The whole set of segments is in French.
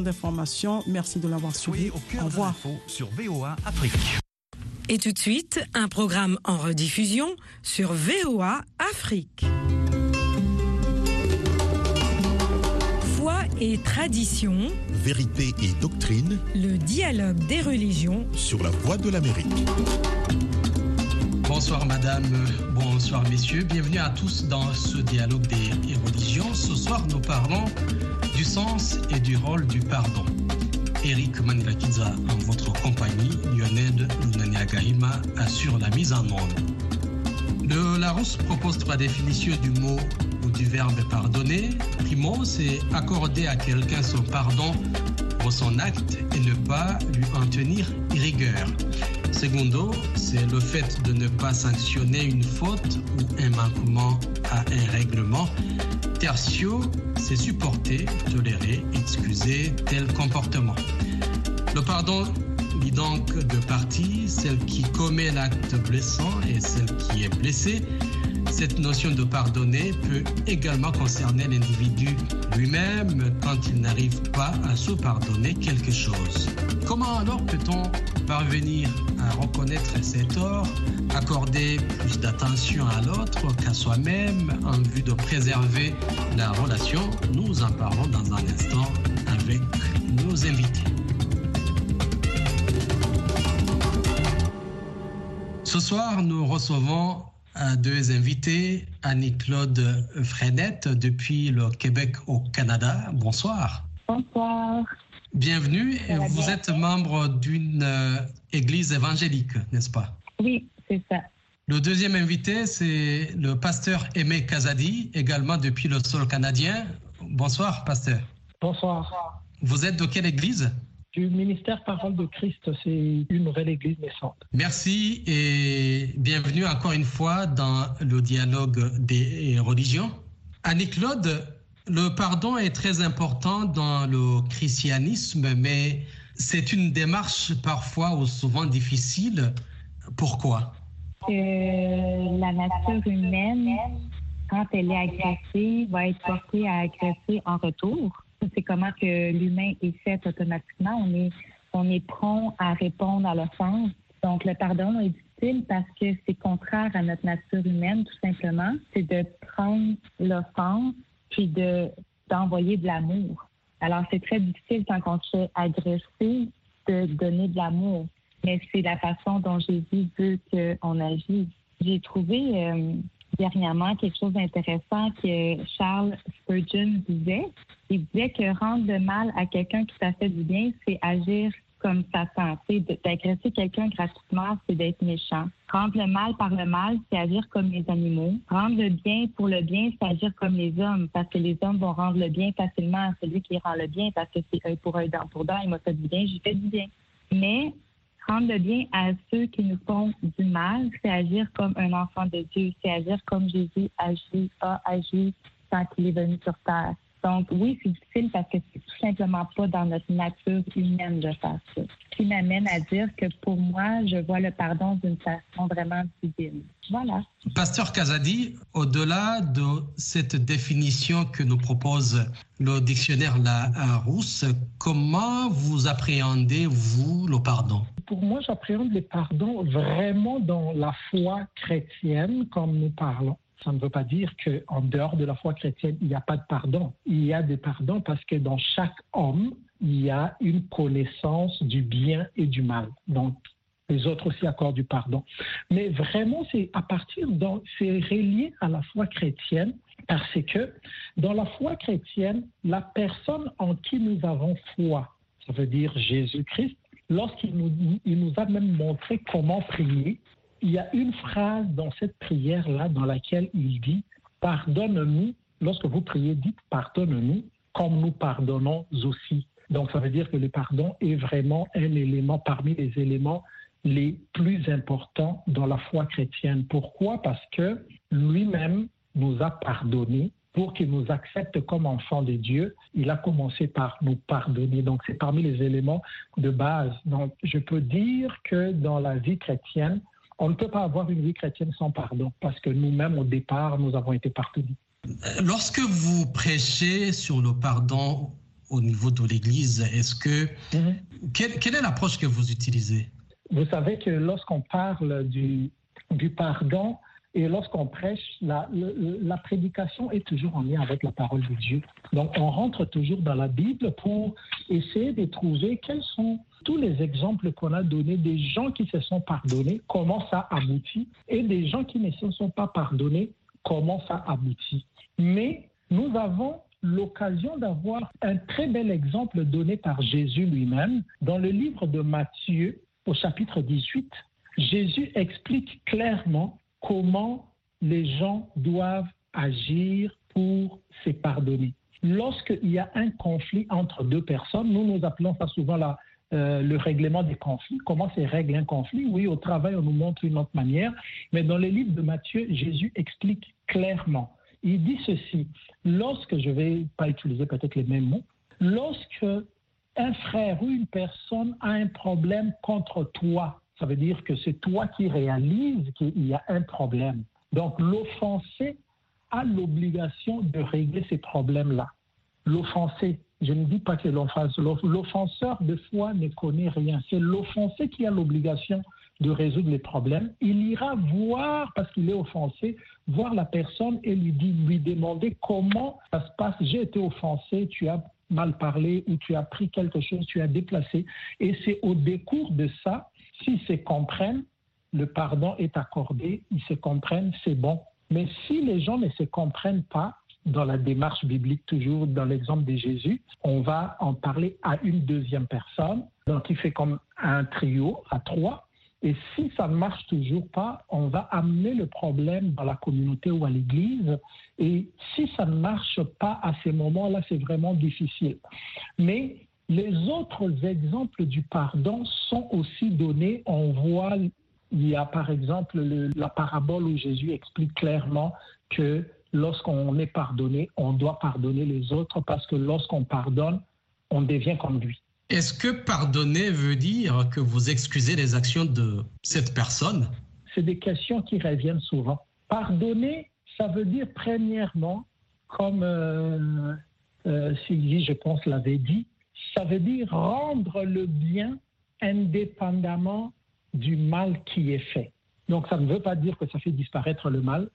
d'informations. Merci de l'avoir suivi. Au, au revoir. sur VOA Afrique. Et tout de suite, un programme en rediffusion sur VOA Afrique. Foi et tradition. Vérité et doctrine. Le dialogue des religions. Sur la voie de l'Amérique. Bonsoir madame, bonsoir messieurs, bienvenue à tous dans ce dialogue des religions. Ce soir nous parlons du sens et du rôle du pardon. Eric Manilakiza en votre compagnie, Lionel Lunaniagaima assure la mise en onde. Le Larousse propose trois définitions du mot ou du verbe pardonner. Primo, c'est accorder à quelqu'un son pardon pour son acte et ne pas lui en tenir rigueur. Segundo, c'est le fait de ne pas sanctionner une faute ou un manquement à un règlement. Tertio, c'est supporter, tolérer, excuser tel comportement. Le pardon dit donc deux parties, celle qui commet l'acte blessant et celle qui est blessée. Cette notion de pardonner peut également concerner l'individu lui-même quand il n'arrive pas à se pardonner quelque chose. Comment alors peut-on parvenir à reconnaître ses torts, accorder plus d'attention à l'autre qu'à soi-même en vue de préserver la relation? Nous en parlons dans un instant avec nos invités. Ce soir, nous recevons deux invités, Annie-Claude Frenette depuis le Québec au Canada. Bonsoir. Bonsoir. Bienvenue. Vous êtes membre d'une église évangélique, n'est-ce pas? Oui, c'est ça. Le deuxième invité, c'est le pasteur Aimé Kazadi, également depuis le sol canadien. Bonsoir, pasteur. Bonsoir. Vous êtes de quelle église? Du ministère Parole de Christ. C'est une nouvelle église naissante. Merci et bienvenue encore une fois dans le dialogue des religions. Annie-Claude, le pardon est très important dans le christianisme, mais c'est une démarche parfois ou souvent difficile. Pourquoi? Euh, La nature humaine, quand elle est agressée, va être portée à agresser en retour. C'est comment que l'humain est fait automatiquement. On est, on est prompt à répondre à l'offense. Donc, le pardon est difficile parce que c'est contraire à notre nature humaine, tout simplement. C'est de prendre l'offense puis de, d'envoyer de l'amour. Alors, c'est très difficile quand on se fait agresser de donner de l'amour. Mais c'est la façon dont Jésus veut qu'on agisse. J'ai trouvé euh, dernièrement quelque chose d'intéressant que Charles Spurgeon disait. Il disait que rendre le mal à quelqu'un qui t'a fait du bien, c'est agir comme Satan. D'agresser quelqu'un gratuitement, c'est d'être méchant. Rendre le mal par le mal, c'est agir comme les animaux. Rendre le bien pour le bien, c'est agir comme les hommes, parce que les hommes vont rendre le bien facilement à celui qui rend le bien, parce que c'est œil pour œil, dent pour dent, il m'a fait du bien, j'ai fait du bien. Mais rendre le bien à ceux qui nous font du mal, c'est agir comme un enfant de Dieu, c'est agir comme Jésus agit, a agi quand il est venu sur terre. Donc oui, c'est difficile parce que c'est tout simplement pas dans notre nature humaine de faire ça. Ce qui m'amène à dire que pour moi, je vois le pardon d'une façon vraiment divine. Voilà. Pasteur Kazadi, au-delà de cette définition que nous propose le dictionnaire Larousse, comment vous appréhendez, vous, le pardon? Pour moi, j'appréhende le pardon vraiment dans la foi chrétienne, comme nous parlons ça ne veut pas dire qu'en dehors de la foi chrétienne, il n'y a pas de pardon. Il y a des pardons parce que dans chaque homme, il y a une connaissance du bien et du mal. Donc, les autres aussi accordent du pardon. Mais vraiment, c'est à partir c'est relié à la foi chrétienne parce que dans la foi chrétienne, la personne en qui nous avons foi, ça veut dire Jésus-Christ, lorsqu'il nous, il nous a même montré comment prier, il y a une phrase dans cette prière-là dans laquelle il dit Pardonne-nous. Lorsque vous priez, dites Pardonne-nous comme nous pardonnons aussi. Donc, ça veut dire que le pardon est vraiment un élément parmi les éléments les plus importants dans la foi chrétienne. Pourquoi? Parce que lui-même nous a pardonné pour qu'il nous accepte comme enfants de Dieu. Il a commencé par nous pardonner. Donc, c'est parmi les éléments de base. Donc, je peux dire que dans la vie chrétienne, on ne peut pas avoir une vie chrétienne sans pardon, parce que nous-mêmes, au départ, nous avons été pardonnés. Lorsque vous prêchez sur le pardon au niveau de l'Église. Est-ce que mhm. quelle, est l'approche que vous utilisez? Vous savez que lorsqu'on parle du, du pardon et lorsqu'on prêche, la, la, prédication est toujours en lien avec la parole de Dieu. Donc on rentre toujours dans la Bible pour essayer de trouver quels sont tous les exemples qu'on a donnés des gens qui se sont pardonnés, comment ça aboutit, et des gens qui ne se sont pas pardonnés, comment ça aboutit. Mais nous avons l'occasion d'avoir un très bel exemple donné par Jésus lui-même dans le livre de Matthieu au chapitre 18. Jésus explique clairement comment les gens doivent agir pour se pardonner. Lorsqu'il y a un conflit entre deux personnes, nous nous appelons ça souvent la, euh, le règlement des conflits. Comment se règle un conflit Oui, au travail, on nous montre une autre manière. Mais dans les livres de Matthieu, Jésus explique clairement. Il dit ceci, lorsque, je ne vais pas utiliser peut-être les mêmes mots, lorsque un frère ou une personne a un problème contre toi, ça veut dire que c'est toi qui réalises qu'il y a un problème. Donc l'offensé a l'obligation de régler ces problèmes-là. L'offensé, je ne dis pas que l'offenseur de foi ne connaît rien. C'est l'offensé qui a l'obligation de résoudre les problèmes. Il ira voir, parce qu'il est offensé, voir la personne et lui, lui demander comment ça se passe. J'ai été offensé, tu as mal parlé ou tu as pris quelque chose, tu as déplacé. Et c'est au décours de ça, s'ils se comprennent, le pardon est accordé, ils se comprennent, c'est bon. Mais si les gens ne se comprennent pas, dans la démarche biblique, toujours dans l'exemple de Jésus, on va en parler à une deuxième personne. Donc, il fait comme un trio à trois. Et si ça ne marche toujours pas, on va amener le problème dans la communauté ou à l'église. Et si ça ne marche pas à ces moments-là, c'est vraiment difficile. Mais les autres exemples du pardon sont aussi donnés. On voit, il y a par exemple la parabole où Jésus explique clairement que lorsqu'on est pardonné, on doit pardonner les autres parce que lorsqu'on pardonne, on devient comme lui. Est-ce que pardonner veut dire que vous excusez les actions de cette personne? C'est des questions qui reviennent souvent. Pardonner, ça veut dire premièrement, comme euh, euh, Sylvie, je pense, l'avait dit, ça veut dire rendre le bien indépendamment du mal qui est fait. Donc ça ne veut pas dire que ça fait disparaître le mal,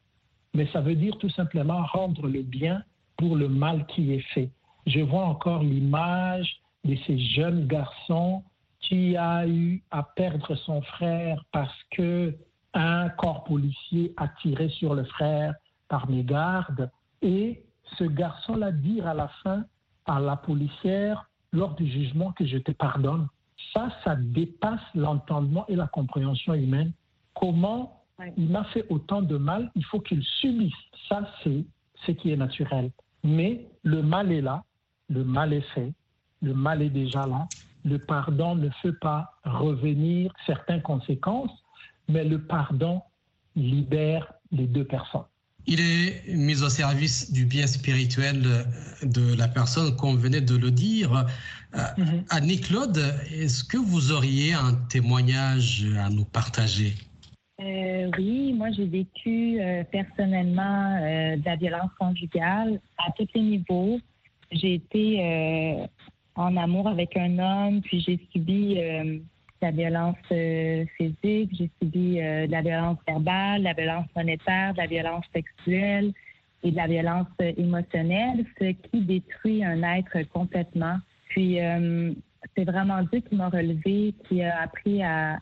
mais ça veut dire tout simplement rendre le bien pour le mal qui est fait. Je vois encore l'image de ces jeunes garçons qui a eu à perdre son frère parce que un corps policier a tiré sur le frère par mégarde et ce garçon-là dire à la fin à la policière lors du jugement que je te pardonne. Ça, ça dépasse l'entendement et la compréhension humaine. Comment il m'a fait autant de mal, il faut qu'il subisse. Ça, c'est ce qui est naturel. Mais le mal est là, le mal est fait, le mal est déjà là. Le pardon ne fait pas revenir certaines conséquences, mais le pardon libère les deux personnes. Il est mis au service du bien spirituel de la personne, comme venait de le dire. Euh, mm-hmm. Annie-Claude, est-ce que vous auriez un témoignage à nous partager? Euh, oui, moi j'ai vécu euh, personnellement euh, de la violence conjugale à tous les niveaux. J'ai été en amour avec un homme, puis j'ai subi de la violence physique, j'ai subi de la violence verbale, de la violence monétaire, de la violence sexuelle et de la violence émotionnelle, ce qui détruit un être complètement. Puis c'est vraiment Dieu qui m'a relevé, qui a appris à,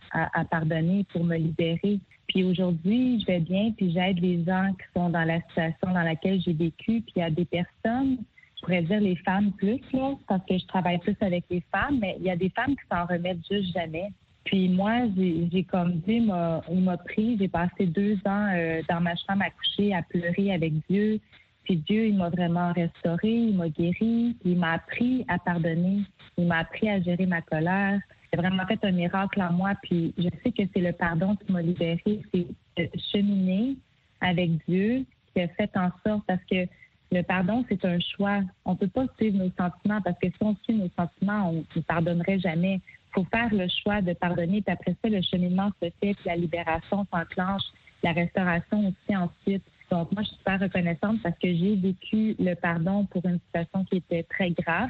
pardonner pour me libérer. Puis aujourd'hui, je vais bien, puis j'aide les gens qui sont dans la situation dans laquelle j'ai vécu. Puis il y a des personnes, je pourrais dire les femmes plus, là, parce que je travaille plus avec les femmes, mais il y a des femmes qui s'en remettent juste jamais. Puis moi, j'ai comme Dieu m'a pris, j'ai passé deux ans euh, dans ma chambre à coucher, à pleurer avec Dieu. Puis Dieu, il m'a vraiment restauré, il m'a guéri, il m'a appris à pardonner, il m'a appris à gérer ma colère. A vraiment fait un miracle en moi. Puis je sais que c'est le pardon qui m'a libéré, c'est cheminer avec Dieu qui a fait en sorte parce que le pardon, c'est un choix. On ne peut pas suivre nos sentiments parce que si on suit nos sentiments, on ne pardonnerait jamais. Il faut faire le choix de pardonner. Puis après ça, le cheminement se fait, puis la libération s'enclenche, la restauration aussi ensuite. Donc, moi, je suis super reconnaissante parce que j'ai vécu le pardon pour une situation qui était très grave,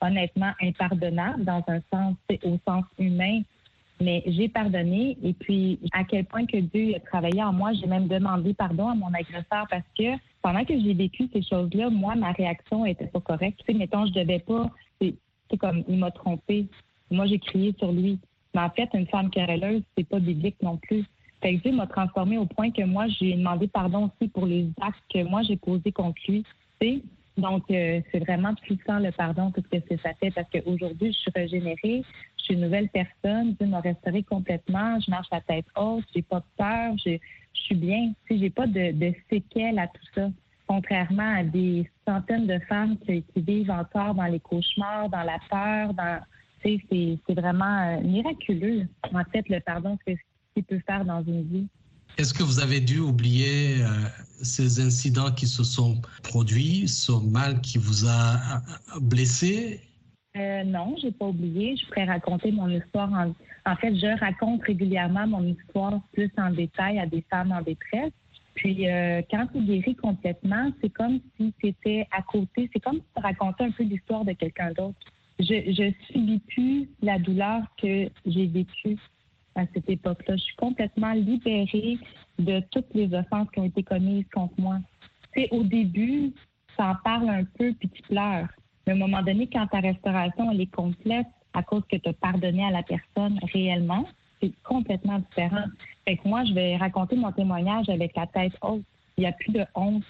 honnêtement impardonnable dans un sens, au sens humain. Mais j'ai pardonné et puis à quel point que Dieu a travaillé en moi, j'ai même demandé pardon à mon agresseur parce que pendant que j'ai vécu ces choses-là, moi, ma réaction était pas correcte. Tu sais, mettons, je devais pas, c'est comme, il m'a trompé. Moi, j'ai crié sur lui. Mais en fait, une femme querelleuse, c'est pas biblique non plus. Fait que Dieu m'a transformé au point que moi, j'ai demandé pardon aussi pour les actes que moi, j'ai posés contre lui. Tu sais? Donc, euh, c'est vraiment puissant le pardon, tout ce que ça fait, parce qu'aujourd'hui, je suis régénérée, je suis une nouvelle personne, Dieu m'a restaurée complètement, je marche la tête haute, j'ai pas peur, je, suis bien. Tu sais, j'ai pas de, de, séquelles à tout ça. Contrairement à des centaines de femmes qui, vivent encore dans les cauchemars, dans la peur, dans, c'est vraiment euh, miraculeux, en fait, le pardon, ce qu'il peut faire dans une vie. Est-ce que vous avez dû oublier euh, ces incidents qui se sont produits, ce mal qui vous a blessé? Euh, Non, j'ai pas oublié. Je pourrais raconter mon histoire. En, fait, je raconte régulièrement mon histoire plus en détail à des femmes en détresse. Puis euh, quand tu guéris complètement, c'est comme si c'était à côté. C'est comme si tu racontais un peu l'histoire de quelqu'un d'autre. Je, je subis plus la douleur que j'ai vécue à cette époque-là. Je suis complètement libérée de toutes les offenses qui ont été commises contre moi. Tu au début, ça en parle un peu puis tu pleures. Mais à un moment donné, quand ta restauration elle est complète à cause que tu as pardonné à la personne réellement, c'est complètement différent. Fait que moi, je vais raconter mon témoignage avec la tête haute. Il n'y a plus de honte.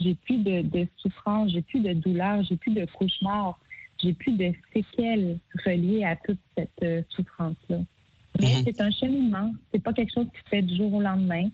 J'ai plus de, de souffrance, j'ai plus de douleur, j'ai plus de cauchemar, j'ai plus de séquelles reliées à toute cette euh, souffrance-là. Mais mhm. c'est un cheminement. C'est pas quelque chose qui se fait du jour au lendemain.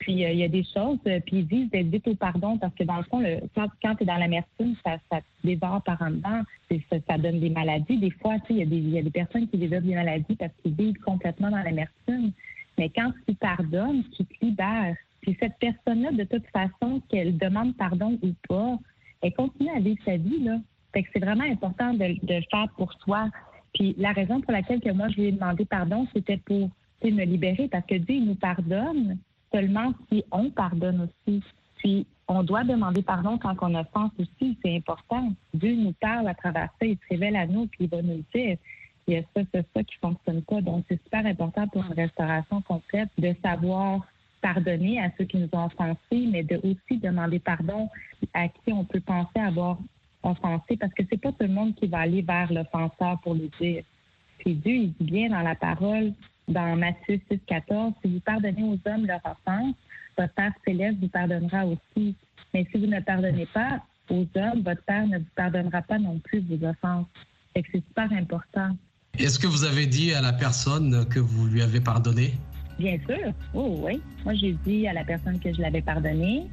Puis euh, il y a des choses, euh, puis ils disent d'être vite au pardon parce que dans le fond, le, quand, quand tu es dans l'amertume, ça, ça te dévore par en dedans, ça, ça, donne des maladies. Des fois, il y, a des, y a des personnes qui développent des maladies parce qu'ils vivent complètement dans l'amertume. Mais quand tu pardonnes, tu te libères. Puis cette personne-là, de toute façon, qu'elle demande pardon ou pas, elle continue à vivre sa vie. Là. Fait que c'est vraiment important de, de le faire pour soi. Puis la raison pour laquelle que moi je lui ai demandé pardon, c'était pour me libérer parce que Dieu nous pardonne seulement si on pardonne aussi. Puis on doit demander pardon quand on offense aussi, c'est important. Dieu nous parle à travers ça, il se révèle à nous, puis il va nous dire il y a ça, ça, ça qui fonctionne pas. Donc c'est super important pour une restauration complète de savoir pardonner à ceux qui nous ont offensés, mais de aussi demander pardon à qui on peut penser avoir offensé parce que c'est pas tout le monde qui va aller vers l'offenseur pour le dire. Puis Dieu, il dit bien dans la parole, dans Matthieu 6, 14, si vous pardonnez aux hommes leur offense, votre Père céleste vous pardonnera aussi. Mais si vous ne pardonnez pas aux hommes, votre Père ne vous pardonnera pas non plus vos offenses. c'est super important. Est-ce que vous avez dit à la personne que vous lui avez pardonné? Bien sûr. Oh oui. Moi, j'ai dit à la personne que je l'avais pardonné.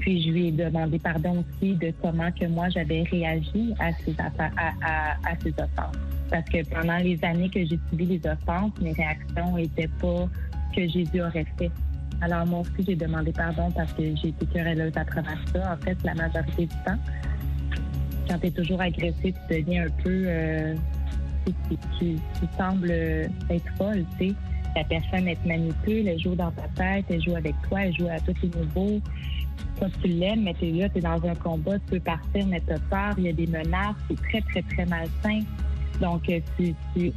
Puis je lui ai demandé pardon aussi de comment que moi j'avais réagi à ces, à, ces offenses. Parce que pendant les années que j'ai subi les offenses, mes réactions n'étaient pas que Jésus aurait fait. Alors moi aussi, j'ai demandé pardon parce que j'ai été querelleuse à travers ça, en fait, la majorité du temps. Quand tu es toujours agressé, tu deviens un peu... Euh, tu, sembles être folle, tu sais. La personne, elle te manipule, elle joue dans ta tête, elle joue avec toi, elle joue à tous les niveaux quand tu l'aimes, mais tu es là, tu es dans un combat, tu peux partir, mais tu as peur, il y a des menaces, c'est très, très, très malsain. Donc, euh, tu,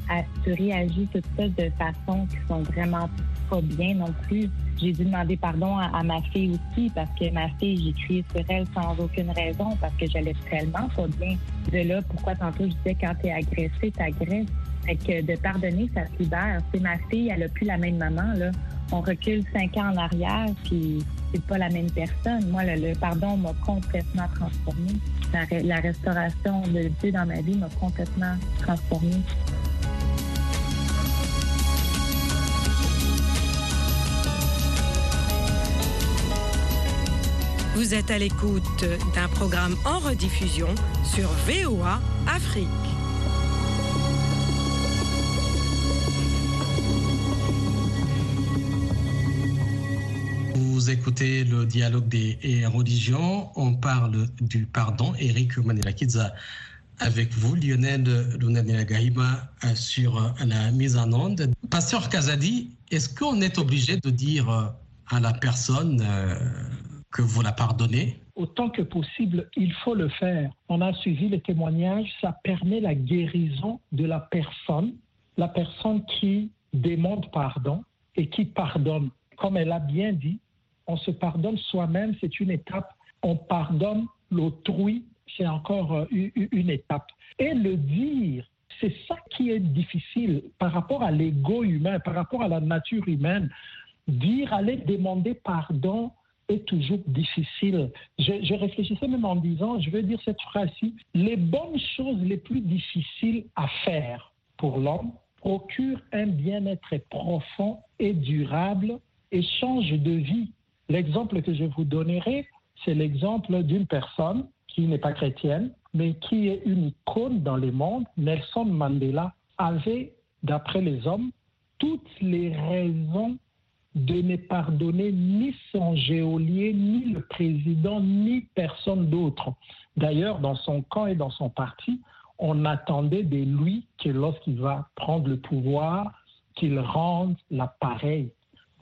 réagis toutes sortes de façons qui sont vraiment pas bien non plus. J'ai dû demander pardon à, ma fille aussi parce que ma fille, j'ai crié sur elle sans aucune raison parce que j'allais tellement pas bien. De là, pourquoi tantôt je disais quand tu es agressé, tu agresses. Fait que de pardonner, ça se libère. C'est ma fille, elle a plus la même maman, là. On recule cinq ans en arrière, puis c'est pas la même personne. Moi, le, pardon m'a complètement transformée. La, restauration de Dieu dans ma vie m'a complètement transformée. Vous êtes à l'écoute d'un programme en rediffusion sur VOA Afrique. Écoutez le dialogue des religions. On parle du pardon. Eric Manilakidza avec vous, Lionel Lunanelagaïma, sur la mise en onde. Pasteur Kazadi, est-ce qu'on est obligé de dire à la personne euh, que vous la pardonnez? Autant que possible, il faut le faire. On a suivi les témoignages, ça permet la guérison de la personne, la personne qui demande pardon et qui pardonne. Comme elle a bien dit, on se pardonne soi-même, c'est une étape. On pardonne l'autrui, c'est encore euh, une étape. Et le dire, c'est ça qui est difficile par rapport à l'ego humain, par rapport à la nature humaine. Dire, aller demander pardon est toujours difficile. Je, je, réfléchissais même en disant, je veux dire cette phrase-ci, les bonnes choses les plus difficiles à faire pour l'homme procurent un bien-être profond et durable et changent de vie. L'exemple que je vous donnerai, c'est l'exemple d'une personne qui n'est pas chrétienne, mais qui est une icône dans le monde. Nelson Mandela avait, d'après les hommes, toutes les raisons de ne pardonner ni son géolier, ni le président, ni personne d'autre. D'ailleurs, dans son camp et dans son parti, on attendait de lui que lorsqu'il va prendre le pouvoir, qu'il rende l'appareil.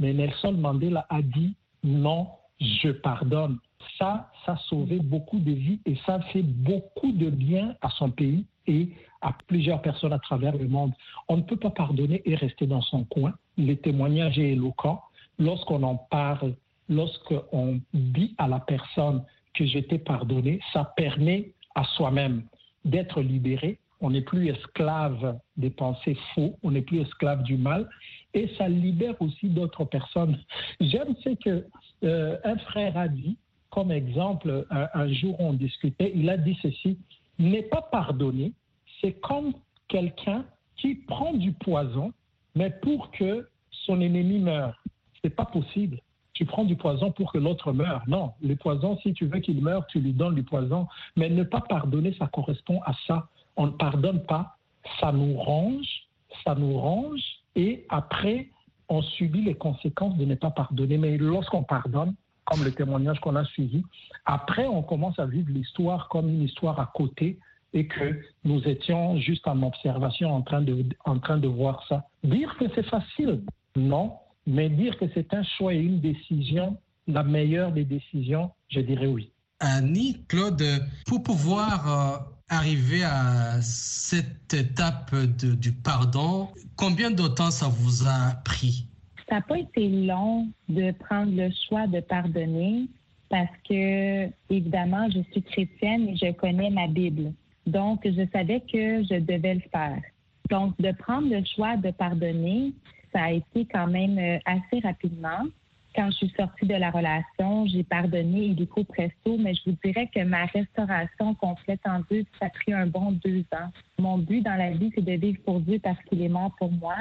Mais Nelson Mandela a dit non, je pardonne. Ça, ça a sauvé beaucoup de vies et ça fait beaucoup de bien à son pays et à plusieurs personnes à travers le monde. On ne peut pas pardonner et rester dans son coin. Les témoignages est éloquent. Lorsqu'on en parle, lorsqu'on dit à la personne que j'étais pardonné, ça permet à soi-même d'être libéré. On n'est plus esclave des pensées faux, on n'est plus esclave du mal, et ça libère aussi d'autres personnes. J'aime ce que euh, un frère a dit, comme exemple, un, jour on discutait, il a dit ceci, n'est pas pardonné, c'est comme quelqu'un qui prend du poison, mais pour que son ennemi meure. C'est pas possible. Tu prends du poison pour que l'autre meure. Non, le poison, si tu veux qu'il meure, tu lui donnes du poison. Mais ne pas pardonner, ça correspond à ça. On ne pardonne pas, ça nous range, ça nous range, et après, on subit les conséquences de ne pas pardonner. Mais lorsqu'on pardonne, comme le témoignage qu'on a suivi, après, on commence à vivre l'histoire comme une histoire à côté et que nous étions juste en observation en train de, en train de voir ça. Dire que c'est facile, non, mais dire que c'est un choix et une décision, la meilleure des décisions, je dirais oui. Annie, Claude, pour pouvoir euh, arriver à cette étape du pardon, combien de temps ça vous a pris? Ça n'a pas été long de prendre le choix de pardonner parce que, évidemment, je suis chrétienne et je connais ma Bible. Donc, je savais que je devais le faire. Donc, de prendre le choix de pardonner, ça a été quand même euh, assez rapidement. Quand je suis sortie de la relation, j'ai pardonné illico presto, mais je vous dirais que ma restauration complète en deux, ça a pris un bon deux ans. Mon but dans la vie, c'est de vivre pour Dieu parce qu'il est mort pour moi.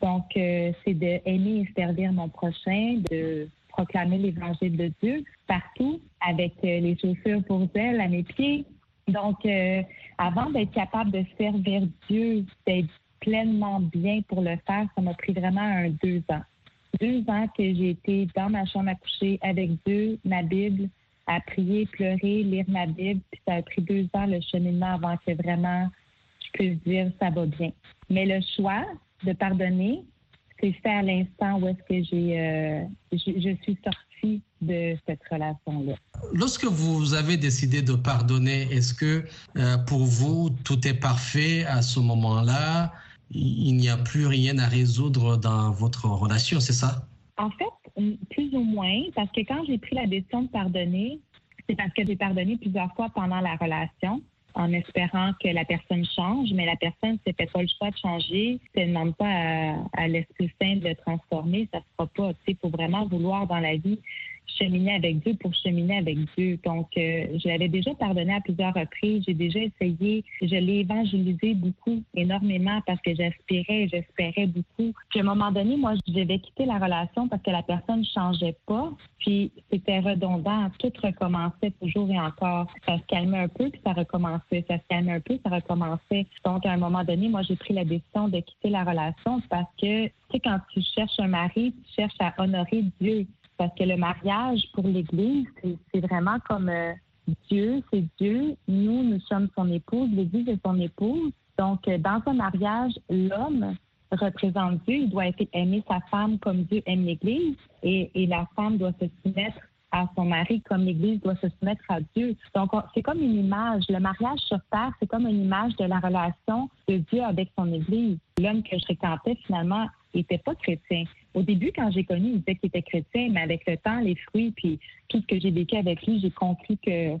Donc, euh, c'est d'aimer et servir mon prochain, de proclamer l'évangile de Dieu partout avec euh, les chaussures pour elle à mes pieds. Donc, euh, avant d'être capable de servir Dieu, d'être pleinement bien pour le faire, ça m'a pris vraiment un deux ans. Deux ans que j'ai été dans ma chambre à coucher avec Dieu, ma Bible, à prier, pleurer, lire ma Bible. Puis ça a pris deux ans le cheminement avant que vraiment je puisse dire ça va bien. Mais le choix de pardonner, c'est fait à l'instant où est-ce que j'ai, euh, je, suis sortie de cette relation-là. Lorsque vous avez décidé de pardonner, est-ce que euh, pour vous tout est parfait à ce moment-là? Il n'y a plus rien à résoudre dans votre relation, c'est ça? En fait, plus ou moins, parce que quand j'ai pris la décision de pardonner, c'est parce que j'ai pardonné plusieurs fois pendant la relation en espérant que la personne change, mais la personne ne fait pas le choix de changer, ne demande pas à, à l'Esprit Saint de le transformer, ça ne se fera pas. Il faut vraiment vouloir dans la vie cheminer avec Dieu pour cheminer avec Dieu. Donc, euh, je l'avais déjà pardonné à plusieurs reprises. J'ai déjà essayé. Je l'ai évangélisé beaucoup, énormément, parce que j'aspirais, j'espérais beaucoup. Puis, à un moment donné, moi, je devais quitter la relation parce que la personne ne changeait pas. Puis, c'était redondant. Tout recommençait toujours et encore. Ça se calmait un peu, puis ça recommençait. Ça se calmait un peu, ça recommençait. Donc, à un moment donné, moi, j'ai pris la décision de quitter la relation parce que, tu sais, quand tu cherches un mari, tu cherches à honorer Dieu. Parce que le mariage pour l'Église, c'est vraiment comme euh, Dieu, c'est Dieu. Nous, nous sommes son épouse, l'Église est son épouse. Donc, euh, dans un mariage, l'homme représente Dieu. Il doit aimer sa femme comme Dieu aime l'Église. Et, la femme doit se soumettre à son mari comme l'Église doit se soumettre à Dieu. Donc, c'est comme une image. Le mariage sur terre, c'est comme une image de la relation de Dieu avec son Église. L'homme que je fréquentais, finalement, n'était pas chrétien. Au début, quand j'ai connu, il disait qu'il était chrétien, mais avec le temps, les fruits, puis tout ce que j'ai vécu avec lui, j'ai compris que,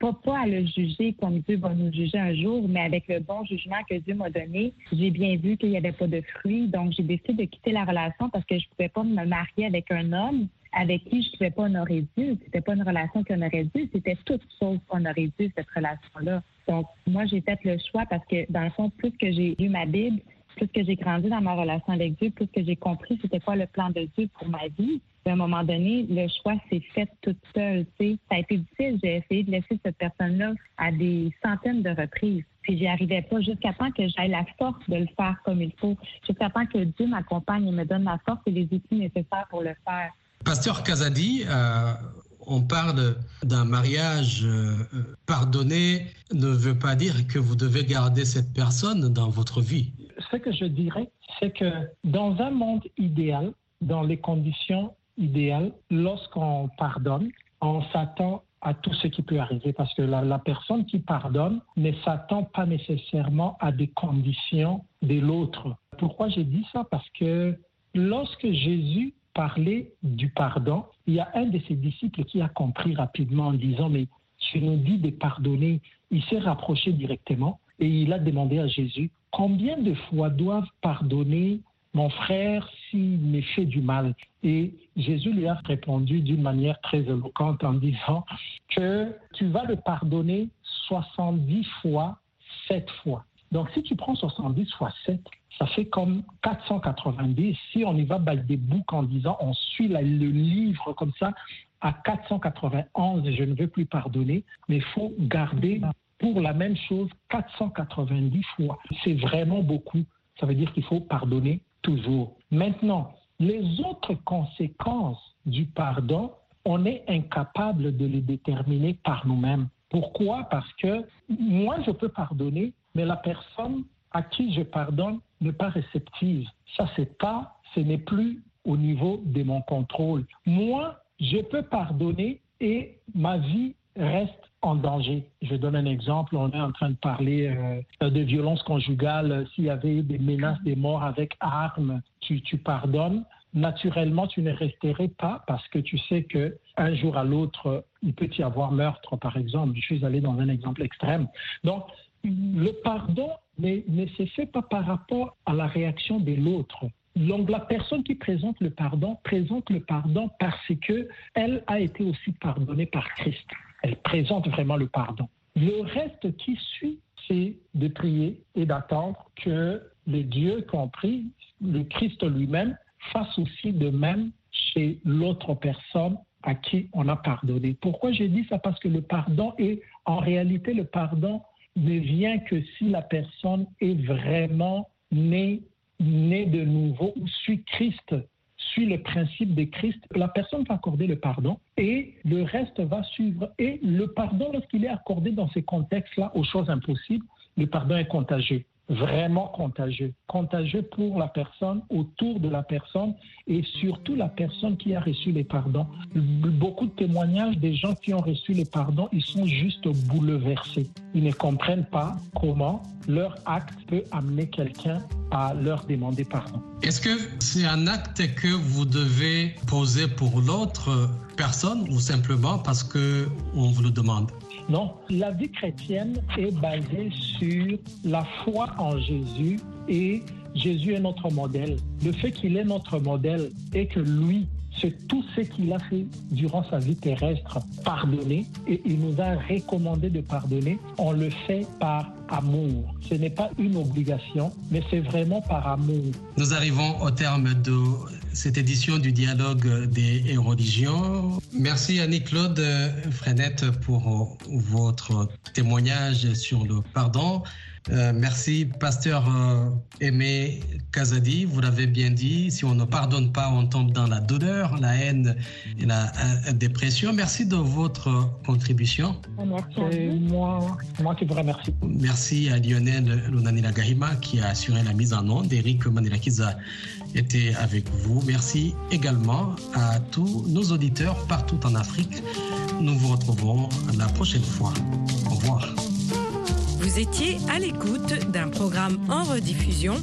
pas, pas à le juger comme Dieu va nous juger un jour, mais avec le bon jugement que Dieu m'a donné, j'ai bien vu qu'il n'y avait pas de fruits. Donc, j'ai décidé de quitter la relation parce que je ne pouvais pas me marier avec un homme avec qui je ne pouvais pas honorer Dieu. C'était pas une relation qu'on aurait dû, c'était toute chose qu'on aurait dû, cette relation-là. Donc, moi, j'ai fait le choix parce que, dans le fond, plus que j'ai lu ma Bible, plus que j'ai grandi dans ma relation avec Dieu, plus que j'ai compris c'était quoi le plan de Dieu pour ma vie. À un moment donné, le choix s'est fait toute seule. Ça a été difficile. J'ai essayé de laisser cette personne-là à des centaines de reprises. Puis j'y arrivais pas jusqu'à temps que j'aie la force de le faire comme il faut. Jusqu'à temps que Dieu m'accompagne et me donne la force et les outils nécessaires pour le faire. Pasteur Kazadi, euh, on parle d'un mariage euh, pardonné ne veut pas dire que vous devez garder cette personne dans votre vie ce que je dirais, c'est que dans un monde idéal, dans les conditions idéales, lorsqu'on pardonne, on s'attend à tout ce qui peut arriver parce que la, personne qui pardonne ne s'attend pas nécessairement à des conditions de l'autre. Pourquoi j'ai dit ça? Parce que lorsque Jésus parlait du pardon, il y a un de ses disciples qui a compris rapidement en disant, mais tu nous dis de pardonner. Il s'est rapproché directement et il a demandé à Jésus, combien de fois doivent pardonner mon frère s'il me fait du mal? Et Jésus lui a répondu d'une manière très éloquente en disant que tu vas le pardonner 70 fois, 7 fois. Donc si tu prends 70 fois 7, ça fait comme 490. Si on y va des boucs en disant on suit le livre comme ça, à 491, je ne veux plus pardonner, mais il faut garder pour la même chose 490 fois. C'est vraiment beaucoup. Ça veut dire qu'il faut pardonner toujours. Maintenant, les autres conséquences du pardon, on est incapable de les déterminer par nous-mêmes. Pourquoi? Parce que moi, je peux pardonner, mais la personne à qui je pardonne n'est pas réceptive. Ça, c'est pas, ce n'est plus au niveau de mon contrôle. Moi, je peux pardonner et ma vie reste en danger. Je donne un exemple. On est en train de parler euh, de violence conjugale. S'il y avait des menaces de mort avec armes, tu, tu pardonnes. Naturellement, tu ne resterais pas parce que tu sais que un jour à l'autre, il peut y avoir meurtre, par exemple. Je suis allé dans un exemple extrême. Donc, le pardon ne, ne se fait pas par rapport à la réaction de l'autre. Donc la personne qui présente le pardon présente le pardon parce que elle a été aussi pardonnée par Christ elle présente vraiment le pardon. Le reste qui suit, c'est de prier et d'attendre que le Dieu compris, le Christ lui-même, fasse aussi de même chez l'autre personne à qui on a pardonné. Pourquoi j'ai dit ça? Parce que le pardon est, en réalité, le pardon ne vient que si la personne est vraiment née, née de nouveau ou suit Christ suit le principe de Christ, la personne va accorder le pardon et le reste va suivre. Et le pardon, lorsqu'il est accordé dans ces contextes-là aux choses impossibles, le pardon est contagieux vraiment contagieux. Contagieux pour la personne, autour de la personne et surtout la personne qui a reçu les pardons. Beaucoup de témoignages des gens qui ont reçu les pardons, ils sont juste bouleversés. Ils ne comprennent pas comment leur acte peut amener quelqu'un à leur demander pardon. Est-ce que c'est un acte que vous devez poser pour l'autre personne ou simplement parce que on vous le demande? Non, la vie chrétienne est basée sur la foi en Jésus et Jésus est notre modèle. Le fait qu'il est notre modèle et que lui, c'est tout ce qu'il a fait durant sa vie terrestre, pardonner, et il nous a recommandé de pardonner, on le fait par amour. Ce n'est pas une obligation, mais c'est vraiment par amour. Nous arrivons au terme de cette édition du dialogue des religions. Merci Annie-Claude Frenette pour votre témoignage sur le pardon. Euh, merci, pasteur euh, Aimé Kazadi. Vous l'avez bien dit, si on ne pardonne pas, on tombe dans la douleur, la haine et la euh, dépression. Merci de votre contribution. Merci moi, moi qui vous remercie. Merci à Lionel Lunanila Gahima qui a assuré la mise en onde. Eric Manilakiza était avec vous. Merci également à tous nos auditeurs partout en Afrique. Nous vous retrouvons la prochaine fois. Au revoir. Étiez à l'écoute d'un programme en rediffusion